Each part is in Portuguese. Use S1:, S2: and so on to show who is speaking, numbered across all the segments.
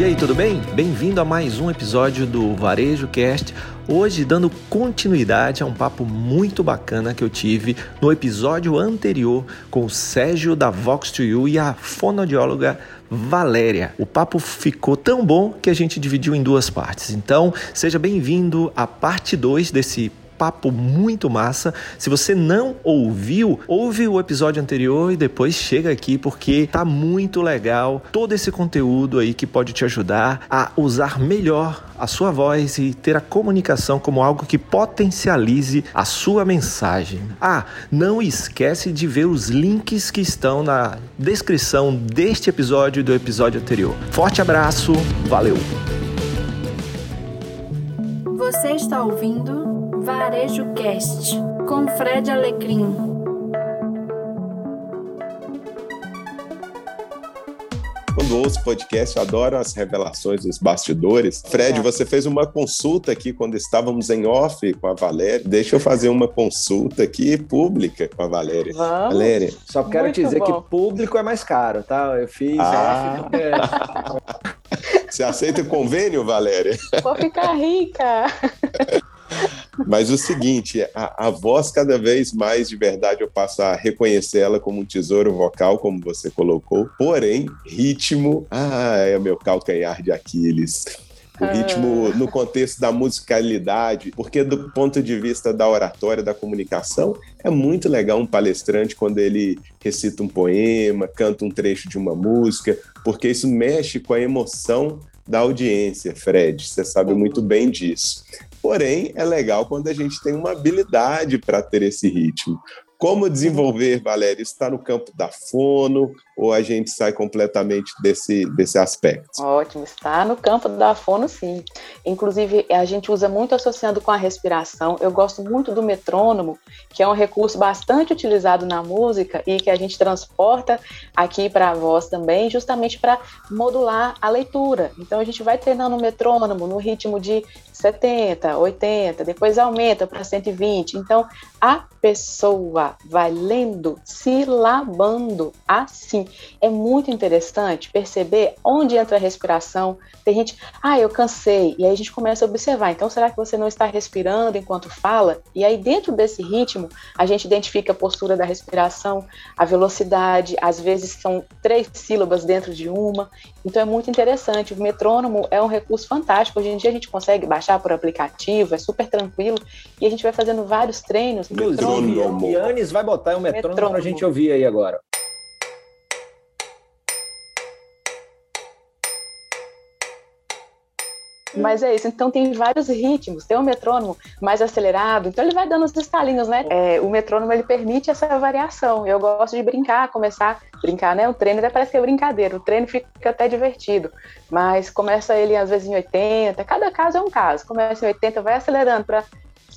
S1: E aí, tudo bem? Bem-vindo a mais um episódio do Varejo Cast. Hoje, dando continuidade a um papo muito bacana que eu tive no episódio anterior com o Sérgio da Vox 2 You e a fonoaudióloga Valéria. O papo ficou tão bom que a gente dividiu em duas partes. Então, seja bem-vindo à parte 2 desse papo muito massa. Se você não ouviu, ouve o episódio anterior e depois chega aqui porque tá muito legal todo esse conteúdo aí que pode te ajudar a usar melhor a sua voz e ter a comunicação como algo que potencialize a sua mensagem. Ah, não esquece de ver os links que estão na descrição deste episódio e do episódio anterior. Forte abraço, valeu!
S2: Você está ouvindo Varejo Cast com Fred Alecrim.
S3: Quando ouço podcast, eu adoro as revelações dos bastidores. Fred, é. você fez uma consulta aqui quando estávamos em off com a Valéria. Deixa eu fazer uma consulta aqui pública com a Valéria.
S4: Vamos. Valéria. Só quero Muito dizer bom. que público é mais caro, tá? Eu fiz.
S3: Ah. Você aceita o convênio, Valéria?
S5: Vou ficar rica.
S3: Mas o seguinte, a, a, voz cada vez mais de verdade eu passo a reconhecer ela como um tesouro vocal, como você colocou. Porém, ritmo, ah, é meu calcanhar de Aquiles. O ah. ritmo no contexto da musicalidade, porque do ponto de vista da oratória, da comunicação, é muito legal um palestrante quando ele recita um poema, canta um trecho de uma música, porque isso mexe com a emoção da audiência, Fred. Você sabe muito bem disso. Porém, é legal quando a gente tem uma habilidade para ter esse ritmo. Como desenvolver, Valéria? Está no campo da fono ou a gente sai completamente desse, desse aspecto?
S5: Ótimo, está no campo da fono, sim. Inclusive, a gente usa muito associando com a respiração. Eu gosto muito do metrônomo, que é um recurso bastante utilizado na música e que a gente transporta aqui para a voz também, justamente para modular a leitura. Então, a gente vai treinando o metrônomo no ritmo de 70, 80, depois aumenta para 120. Então, a pessoa vai lendo, silabando assim. É muito interessante perceber onde entra a respiração. Tem gente, ah, eu cansei. E aí a gente começa a observar. Então, será que você não está respirando enquanto fala? E aí, dentro desse ritmo, a gente identifica a postura da respiração, a velocidade. Às vezes são três sílabas dentro de uma. Então, é muito interessante. O metrônomo é um recurso fantástico. Hoje em dia a gente consegue baixar por aplicativo, é super tranquilo. E a gente vai fazendo vários treinos.
S4: Inclusive, Yannis vai botar um metrônomo, para a gente ouvir aí agora.
S5: Mas é isso, então tem vários ritmos, tem o um metrônomo mais acelerado, então ele vai dando os estalinhos, né? É, o metrônomo ele permite essa variação. Eu gosto de brincar, começar a brincar, né? O treino até parece que é brincadeira, o treino fica até divertido, mas começa ele às vezes em 80, cada caso é um caso. Começa em 80, vai acelerando para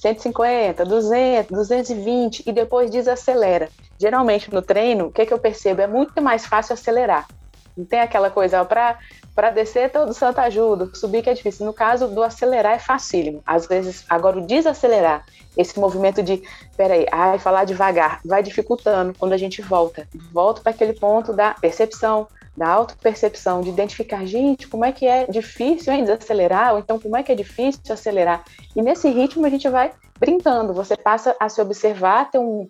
S5: 150, 200, 220 e depois desacelera. Geralmente no treino, o que, que eu percebo? É muito mais fácil acelerar. Não tem aquela coisa para descer todo santo ajuda, subir que é difícil. No caso do acelerar é facílimo. Às vezes, agora o desacelerar, esse movimento de, peraí, ai, falar devagar, vai dificultando quando a gente volta. Volta para aquele ponto da percepção, da autopercepção, de identificar, gente, como é que é difícil hein, desacelerar, ou então como é que é difícil acelerar. E nesse ritmo a gente vai brincando, você passa a se observar, ter um,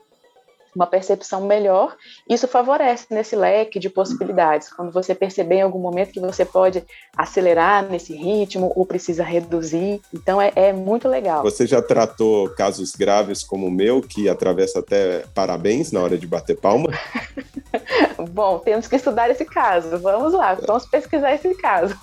S5: uma percepção melhor, isso favorece nesse leque de possibilidades. Quando você perceber em algum momento que você pode acelerar nesse ritmo ou precisa reduzir, então é, é muito legal.
S3: Você já tratou casos graves como o meu, que atravessa até parabéns na hora de bater palma?
S5: Bom, temos que estudar esse caso. Vamos lá, vamos pesquisar esse caso.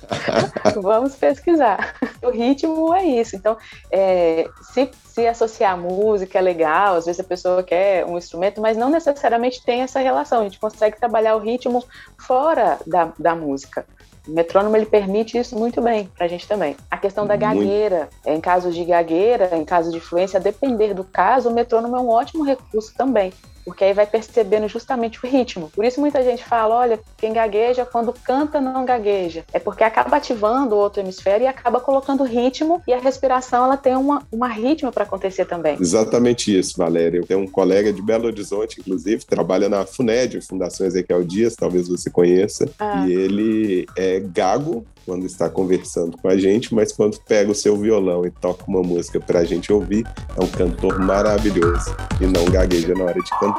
S5: vamos pesquisar. O ritmo é isso. Então, é, se, se associar a música é legal, às vezes a pessoa quer um instrumento, mas não necessariamente tem essa relação. A gente consegue trabalhar o ritmo fora da, da música. O metrônomo ele permite isso muito bem para a gente também. A questão da gagueira, muito. em casos de gagueira, em caso de fluência, a depender do caso, o metrônomo é um ótimo recurso também porque aí vai percebendo justamente o ritmo. Por isso muita gente fala, olha, quem gagueja quando canta não gagueja. É porque acaba ativando o outro hemisfério e acaba colocando ritmo e a respiração ela tem uma, uma ritmo para acontecer também.
S3: Exatamente isso, Valéria. Eu tenho um colega de Belo Horizonte, inclusive, trabalha na FUNED, Fundação Ezequiel Dias, talvez você conheça, ah. e ele é gago quando está conversando com a gente, mas quando pega o seu violão e toca uma música para a gente ouvir, é um cantor maravilhoso e não gagueja na hora de cantar.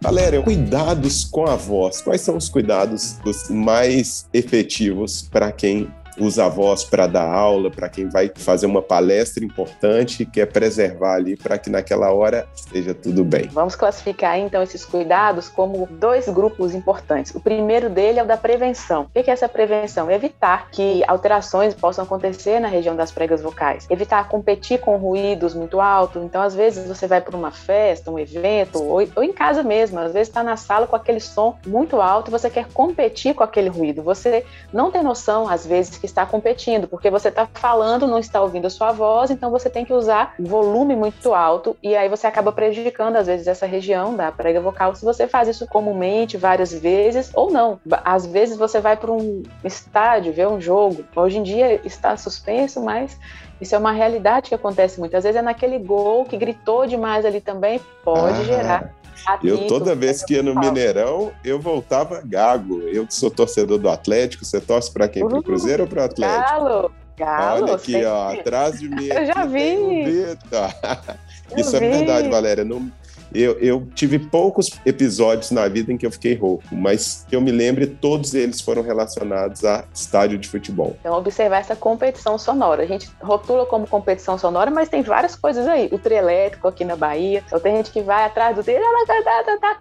S3: Valéria, cuidados com a voz. Quais são os cuidados mais efetivos para quem usa a voz para dar aula, para quem vai fazer uma palestra importante quer preservar ali para que naquela hora esteja tudo bem.
S5: Vamos classificar então esses cuidados como dois grupos importantes. O primeiro dele é o da prevenção. O que é essa prevenção? Evitar que alterações possam acontecer na região das pregas vocais. Evitar competir com ruídos muito altos. Então, às vezes, você vai para uma festa, um evento, ou, ou em casa mesmo. Às vezes, está na sala com aquele som muito alto e você quer competir com aquele ruído. Você não tem noção, às vezes, que está competindo, porque você está falando, não está ouvindo a sua voz, então você tem que usar volume muito alto e aí você acaba prejudicando às vezes essa região da prega vocal se você faz isso comumente várias vezes ou não. Às vezes você vai para um estádio ver um jogo. Hoje em dia está suspenso, mas isso é uma realidade que acontece muitas vezes. É naquele gol que gritou demais ali também, pode ah. gerar
S3: eu toda vez que ia no Mineirão, eu voltava gago. Eu que sou torcedor do Atlético, você torce para quem? Para o Cruzeiro ou para o Atlético?
S5: Galo. Galo.
S3: Olha aqui, ó, atrás de mim.
S5: Eu já vi.
S3: Isso é verdade, Valéria. Eu, eu, tive poucos episódios na vida em que eu fiquei rouco, mas que eu me lembre, todos eles foram relacionados a estádio de futebol.
S5: Então, observar essa competição sonora. A gente rotula como competição sonora, mas tem várias coisas aí. O trio elétrico aqui na Bahia. Então, tem gente que vai atrás do trio,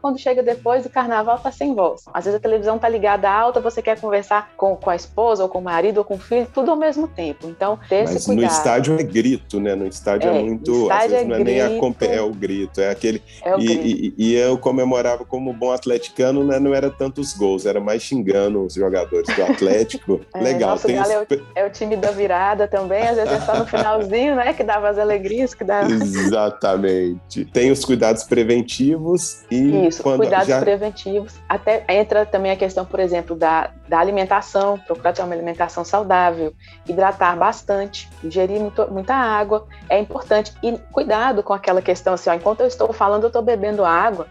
S5: quando chega depois, o carnaval tá sem voz. Às vezes a televisão tá ligada alta, você quer conversar com, com a esposa, ou com o marido, ou com o filho, tudo ao mesmo tempo. Então, ter mas esse cuidado.
S3: no estádio é grito, né? No estádio é, é muito. Às vezes é não é nem a, é o grito, é aquele é e, e, e, eu comemorava como bom atleticano, né? Não era tantos gols, era mais xingando os jogadores do Atlético.
S5: é,
S3: Legal.
S5: Nosso tem os... é, o, é, o, time da virada também, às vezes é só no finalzinho, né? Que dava as alegrias, que dava.
S3: Exatamente. Tem os cuidados preventivos e.
S5: Isso, cuidados já... preventivos. Até entra também a questão, por exemplo, da, da alimentação, procurar ter uma alimentação saudável, hidratar bastante, ingerir muito, muita água, é importante. E cuidado com aquela questão assim, ó, enquanto eu estou falando, eu estou bebendo água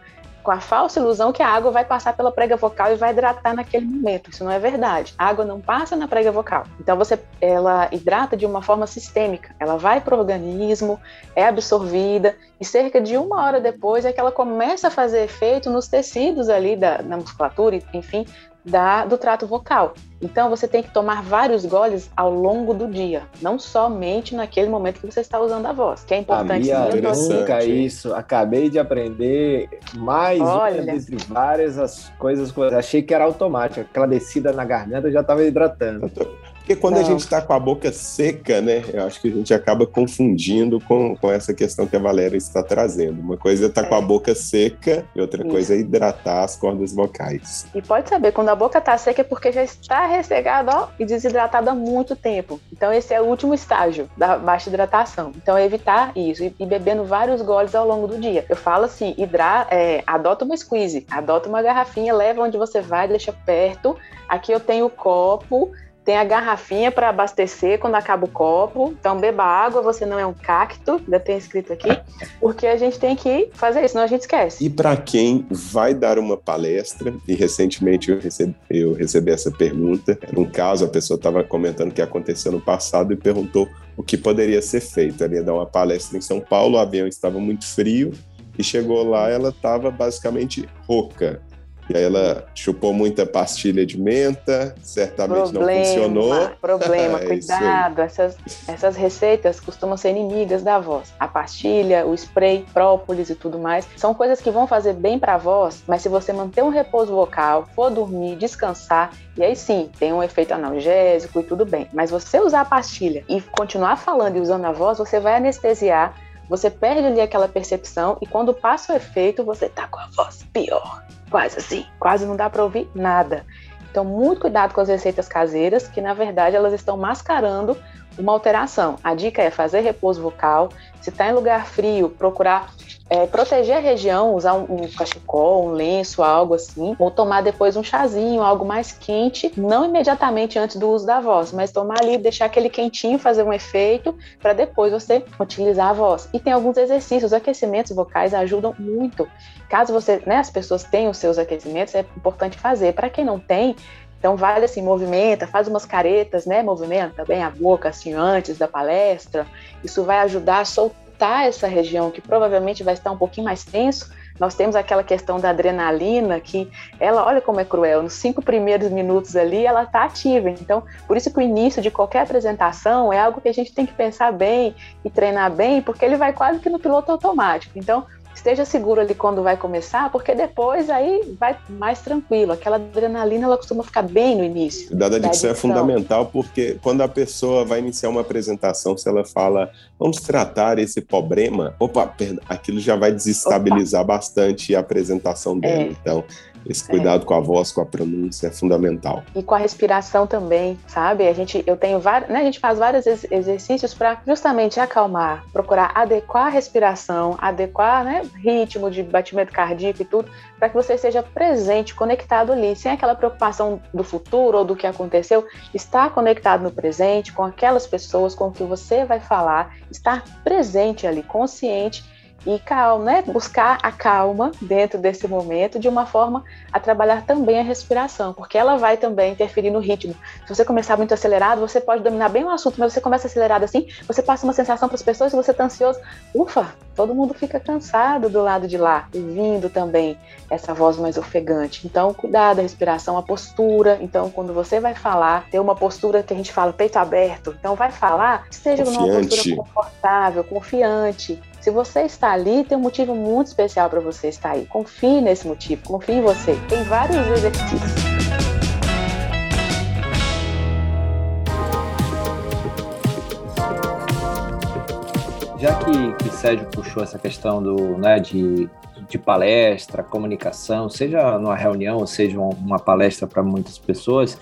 S5: com a falsa ilusão que a água vai passar pela prega vocal e vai hidratar naquele momento. Isso não é verdade. A água não passa na prega vocal. Então você ela hidrata de uma forma sistêmica. Ela vai para o organismo, é absorvida e cerca de uma hora depois é que ela começa a fazer efeito nos tecidos ali da na musculatura, enfim, da, do trato vocal. Então você tem que tomar vários goles ao longo do dia, não somente naquele momento que você está usando a voz, que é importante.
S4: A minha nunca isso. Acabei de aprender mais Olha. uma entre várias as coisas. Achei que era automático. Aquela descida na garganta já estava hidratando.
S3: Porque quando Não. a gente está com a boca seca, né, eu acho que a gente acaba confundindo com, com essa questão que a Valéria está trazendo. Uma coisa é estar tá com a boca seca e outra Isso. coisa é hidratar as cordas vocais.
S5: E pode saber, quando a boca está seca é porque já está ressecada ó, e desidratada há muito tempo. Então esse é o último estágio da baixa hidratação. Então é evitar isso e, e bebendo vários goles ao longo do dia. Eu falo assim, hidra, é, adota uma squeeze, adota uma garrafinha, leva onde você vai, deixa perto. Aqui eu tenho o copo, tem a garrafinha para abastecer quando acaba o copo. Então, beba água, você não é um cacto, ainda tem escrito aqui, porque a gente tem que fazer isso, senão a gente esquece.
S3: E para quem vai dar uma palestra, e recentemente eu recebi, eu recebi essa pergunta, era um caso, a pessoa estava comentando o que aconteceu no passado e perguntou o que poderia ser feito. Ela ia dar uma palestra em São Paulo, o avião estava muito frio, e chegou lá, ela estava basicamente rouca. E aí ela chupou muita pastilha de menta, certamente problema, não funcionou.
S5: Problema, é cuidado. Essas, essas receitas costumam ser inimigas da voz. A pastilha, o spray, própolis e tudo mais, são coisas que vão fazer bem para a voz, mas se você manter um repouso vocal, for dormir, descansar, e aí sim, tem um efeito analgésico e tudo bem. Mas você usar a pastilha e continuar falando e usando a voz, você vai anestesiar você perde ali aquela percepção e quando passa o efeito, você tá com a voz pior quase assim, quase não dá para ouvir nada. Então, muito cuidado com as receitas caseiras, que na verdade elas estão mascarando uma alteração. A dica é fazer repouso vocal. Se está em lugar frio, procurar é, proteger a região, usar um, um, cachecol, um lenço, algo assim, ou tomar depois um chazinho, algo mais quente, não imediatamente antes do uso da voz, mas tomar ali, deixar aquele quentinho fazer um efeito para depois você utilizar a voz. E tem alguns exercícios, aquecimentos vocais ajudam muito. Caso você, né, as pessoas tenham os seus aquecimentos, é importante fazer. Para quem não tem, então vale assim, movimenta, faz umas caretas, né? Movimenta bem a boca assim antes da palestra. Isso vai ajudar a soltar essa região que provavelmente vai estar um pouquinho mais tenso. Nós temos aquela questão da adrenalina que ela, olha como é cruel, nos cinco primeiros minutos ali ela está ativa. Então, por isso que o início de qualquer apresentação é algo que a gente tem que pensar bem e treinar bem, porque ele vai quase que no piloto automático. Então, esteja seguro ali quando vai começar, porque depois aí vai mais tranquilo. Aquela adrenalina ela costuma ficar bem no início.
S3: Dada dicção é fundamental, porque quando a pessoa vai iniciar uma apresentação, se ela fala, vamos tratar esse problema, opa, aquilo já vai desestabilizar opa. bastante a apresentação dela. É. Então, esse cuidado é. com a voz, com a pronúncia é fundamental.
S5: E com a respiração também, sabe? A gente, eu tenho vários, né, a gente faz vários exercícios para justamente acalmar, procurar adequar a respiração, adequar, né, ritmo de batimento cardíaco e tudo, para que você esteja presente, conectado ali, sem aquela preocupação do futuro ou do que aconteceu, estar conectado no presente, com aquelas pessoas com que você vai falar, estar presente ali, consciente e calma, né? buscar a calma dentro desse momento de uma forma a trabalhar também a respiração, porque ela vai também interferir no ritmo. Se você começar muito acelerado, você pode dominar bem o assunto, mas você começa acelerado assim, você passa uma sensação para as pessoas e você está ansioso. Ufa, todo mundo fica cansado do lado de lá, ouvindo também essa voz mais ofegante. Então, cuidado da respiração, a postura. Então, quando você vai falar, ter uma postura que a gente fala peito aberto. Então, vai falar, esteja confiante. numa postura confortável, confiante. Se você está ali, tem um motivo muito especial para você estar aí. Confie nesse motivo, confie em você. Tem vários exercícios.
S4: Já que, que Sérgio puxou essa questão do, né, de, de palestra, comunicação, seja numa reunião, seja uma palestra para muitas pessoas,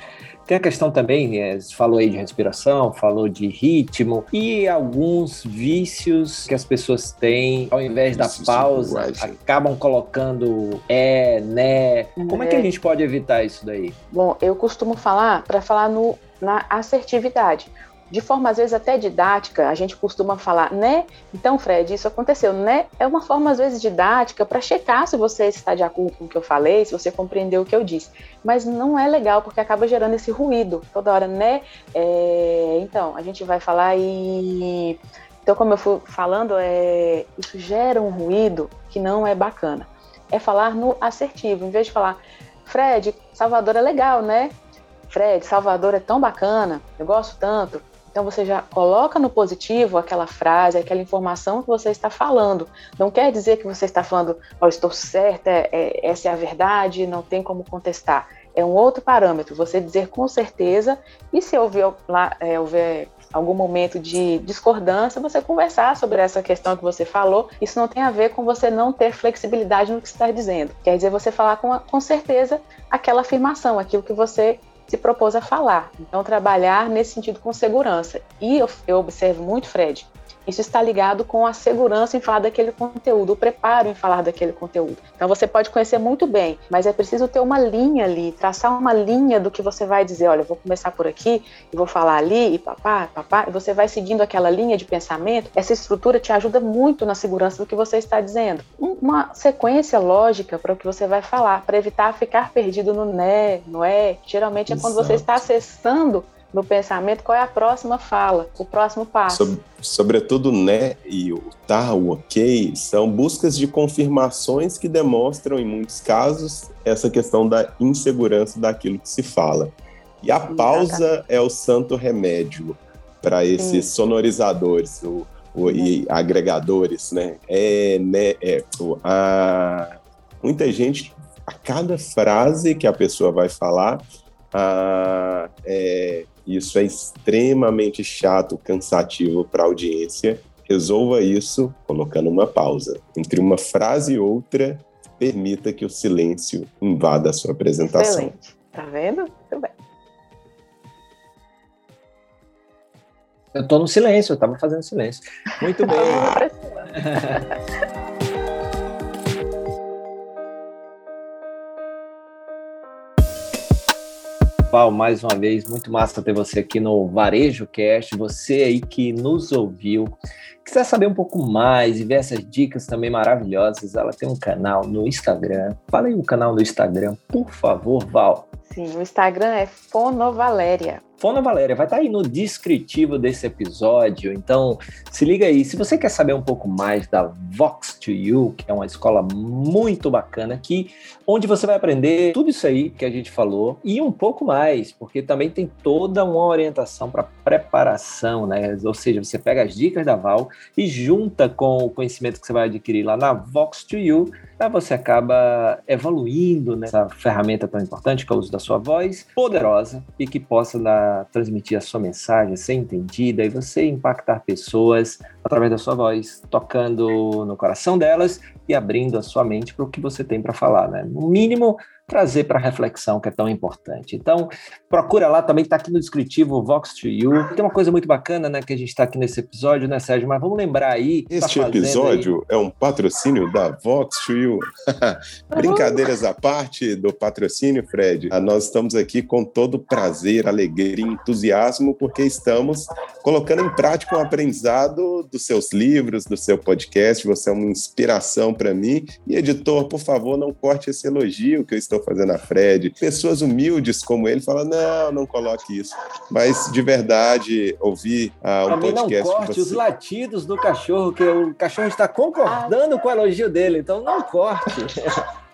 S4: tem a questão também, é, falou aí de respiração, falou de ritmo e alguns vícios que as pessoas têm, ao invés da pausa, acabam colocando é, né. Como é. é que a gente pode evitar isso daí?
S5: Bom, eu costumo falar para falar no, na assertividade de forma às vezes até didática, a gente costuma falar, né? Então, Fred, isso aconteceu, né? É uma forma às vezes didática para checar se você está de acordo com o que eu falei, se você compreendeu o que eu disse. Mas não é legal porque acaba gerando esse ruído toda hora, né? É... Então, a gente vai falar e então, como eu fui falando, é... isso gera um ruído que não é bacana. É falar no assertivo, em vez de falar, Fred, Salvador é legal, né? Fred, Salvador é tão bacana, eu gosto tanto. Então você já coloca no positivo aquela frase, aquela informação que você está falando. Não quer dizer que você está falando, oh, estou certa, é, é, essa é a verdade, não tem como contestar. É um outro parâmetro, você dizer com certeza, e se houver, lá, é, houver algum momento de discordância, você conversar sobre essa questão que você falou. Isso não tem a ver com você não ter flexibilidade no que está dizendo. Quer dizer, você falar com, com certeza aquela afirmação, aquilo que você se propôs a falar. Então, trabalhar nesse sentido com segurança. E eu, eu observo muito, Fred, isso está ligado com a segurança em falar daquele conteúdo, o preparo em falar daquele conteúdo. Então você pode conhecer muito bem, mas é preciso ter uma linha ali, traçar uma linha do que você vai dizer. Olha, eu vou começar por aqui e vou falar ali e papá, papá. E você vai seguindo aquela linha de pensamento. Essa estrutura te ajuda muito na segurança do que você está dizendo. Uma sequência lógica para o que você vai falar, para evitar ficar perdido no né, no é. Geralmente é quando você está acessando no pensamento qual é a próxima fala, o próximo passo. Sobre,
S3: sobretudo, né, e o tá, o ok, são buscas de confirmações que demonstram, em muitos casos, essa questão da insegurança daquilo que se fala. E a pausa é o santo remédio para esses Sim. sonorizadores o, o, e agregadores, né? É, né é, o, a, muita gente, a cada frase que a pessoa vai falar, a, é, isso é extremamente chato, cansativo para a audiência. Resolva isso colocando uma pausa. Entre uma frase e outra, permita que o silêncio invada a sua apresentação.
S5: Excelente. Tá vendo? Muito bem.
S4: Eu tô no silêncio, eu tava fazendo silêncio. Muito tá bem. Paulo, mais uma vez, muito massa ter você aqui no Varejo Cast, você aí que nos ouviu, quiser saber um pouco mais e ver essas dicas também maravilhosas, ela tem um canal no Instagram. Fala aí o canal no Instagram, por favor, Val.
S5: Sim, o Instagram é Fonovaléria.
S4: Fona Valéria vai estar tá aí no descritivo desse episódio, então se liga aí. Se você quer saber um pouco mais da Vox to You, que é uma escola muito bacana aqui, onde você vai aprender tudo isso aí que a gente falou e um pouco mais, porque também tem toda uma orientação para preparação, né? Ou seja, você pega as dicas da Val e junta com o conhecimento que você vai adquirir lá na Vox to You, aí você acaba evoluindo nessa ferramenta tão importante que é o uso da sua voz, poderosa e que possa dar transmitir a sua mensagem, ser entendida e você impactar pessoas através da sua voz, tocando no coração delas e abrindo a sua mente para o que você tem para falar, né? No mínimo, trazer para reflexão que é tão importante. Então, procura lá, também está aqui no descritivo Vox to You. Tem uma coisa muito bacana, né, que a gente está aqui nesse episódio, né, Sérgio? Mas vamos lembrar aí.
S3: Tá este tá episódio aí... é um patrocínio da Vox to You. Brincadeiras à parte do patrocínio, Fred. Ah, nós estamos aqui com todo prazer, alegria e entusiasmo, porque estamos colocando em prática um aprendizado dos seus livros, do seu podcast. Você é uma inspiração para mim. E, editor, por favor, não corte esse elogio que eu estou fazendo a Fred. Pessoas humildes como ele falam: não, não coloque isso. Mas, de verdade, ouvir uh, um podcast.
S4: Não corte
S3: você...
S4: os latidos do cachorro, que o cachorro está concordando com o elogio dele, então não corte.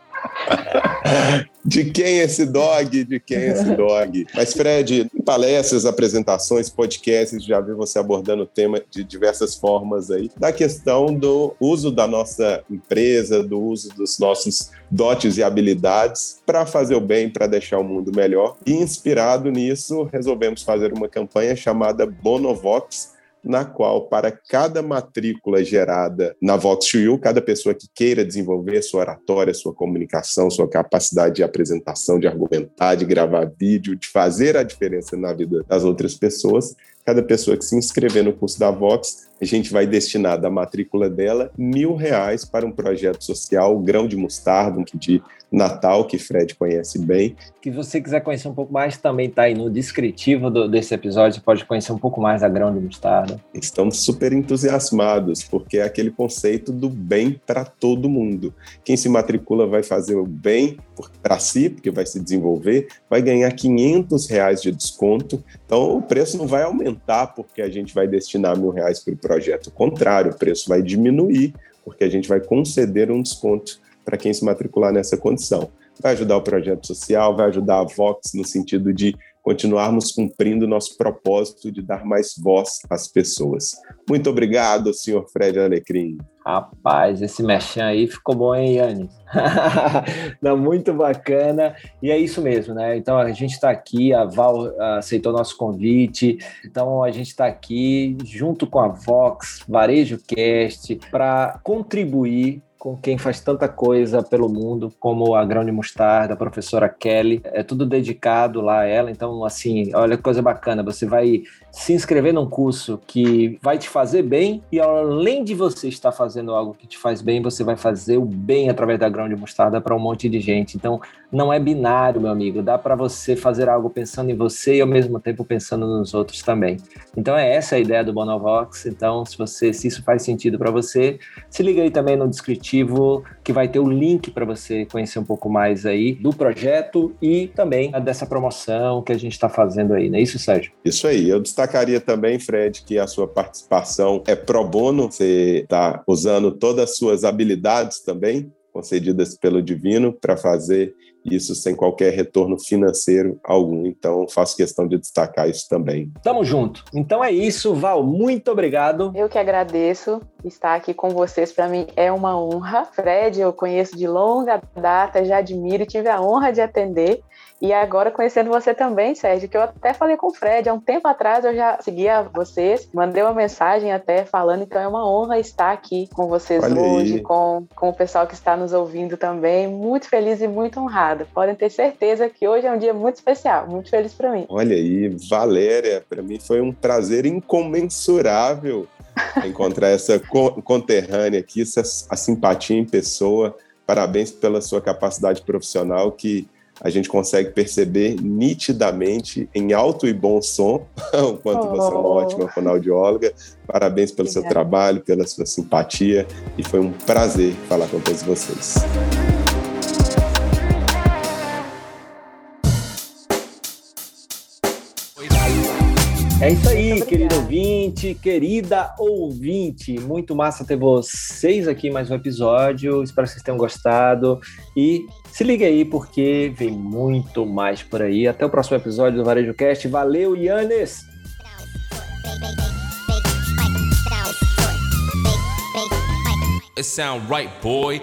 S3: de quem esse dog? De quem esse dog? Mas, Fred, em palestras, apresentações, podcasts, já vi você abordando o tema de diversas formas aí, da questão do uso da nossa empresa, do uso dos nossos dotes e habilidades para fazer o bem, para deixar o mundo melhor. E inspirado nisso, resolvemos fazer uma campanha chamada Bonovox, na qual, para cada matrícula gerada na Vox2U, cada pessoa que queira desenvolver sua oratória, sua comunicação, sua capacidade de apresentação, de argumentar, de gravar vídeo, de fazer a diferença na vida das outras pessoas, cada pessoa que se inscrever no curso da Vox, a gente vai destinar da matrícula dela mil reais para um projeto social, Grão de Mostarda, um de Natal, que Fred conhece bem.
S4: Que você quiser conhecer um pouco mais, também está aí no descritivo do, desse episódio, você pode conhecer um pouco mais da Grão de Mostarda.
S3: Estamos super entusiasmados, porque é aquele conceito do bem para todo mundo. Quem se matricula vai fazer o bem para si, porque vai se desenvolver, vai ganhar 500 reais de desconto, então o preço não vai aumentar porque a gente vai destinar mil reais para o projeto. O contrário, o preço vai diminuir, porque a gente vai conceder um desconto para quem se matricular nessa condição. Vai ajudar o projeto social, vai ajudar a Vox no sentido de continuarmos cumprindo nosso propósito de dar mais voz às pessoas. Muito obrigado, senhor Fred Alecrim.
S4: Rapaz, esse mechan aí ficou bom, hein, Yannis? Não, muito bacana. E é isso mesmo, né? Então a gente está aqui, a Val aceitou nosso convite, então a gente está aqui junto com a Vox, Varejo Cast, para contribuir com quem faz tanta coisa pelo mundo, como a Grão de Mostarda, a professora Kelly. É tudo dedicado lá a ela. Então, assim, olha que coisa bacana. Você vai se inscrever num curso que vai te fazer bem e além de você estar fazendo algo que te faz bem, você vai fazer o bem através da Grão de Mostarda para um monte de gente. Então, não é binário, meu amigo. Dá para você fazer algo pensando em você e ao mesmo tempo pensando nos outros também. Então, é essa a ideia do Bonovox. Então, se você se isso faz sentido para você, se liga aí também no descritivo que vai ter o link para você conhecer um pouco mais aí do projeto e também dessa promoção que a gente está fazendo aí, não é isso, Sérgio?
S3: Isso aí. Eu destacaria também, Fred, que a sua participação é pro bono, você está usando todas as suas habilidades também concedidas pelo Divino para fazer isso sem qualquer retorno financeiro algum. Então, faço questão de destacar isso também.
S4: Tamo junto. Então é isso, Val. Muito obrigado.
S5: Eu que agradeço estar aqui com vocês. Para mim é uma honra. Fred, eu conheço de longa data, já admiro e tive a honra de atender. E agora, conhecendo você também, Sérgio, que eu até falei com o Fred, há um tempo atrás eu já seguia vocês, mandei uma mensagem até falando, então é uma honra estar aqui com vocês Olha hoje, com, com o pessoal que está nos ouvindo também. Muito feliz e muito honrado. Podem ter certeza que hoje é um dia muito especial, muito feliz para mim.
S3: Olha aí, Valéria, para mim foi um prazer incomensurável encontrar essa conterrânea aqui, essa, a simpatia em pessoa. Parabéns pela sua capacidade profissional que a gente consegue perceber nitidamente em alto e bom som o quanto oh. você é uma ótima fonoaudióloga. Parabéns pelo Obrigada. seu trabalho, pela sua simpatia e foi um prazer falar com todos vocês.
S4: É isso aí, querido ouvinte, querida ouvinte. Muito massa ter vocês aqui em mais um episódio. Espero que vocês tenham gostado. E se liga aí, porque vem muito mais por aí. Até o próximo episódio do Varejo Cast. Valeu, Yannis! It sound right, boy.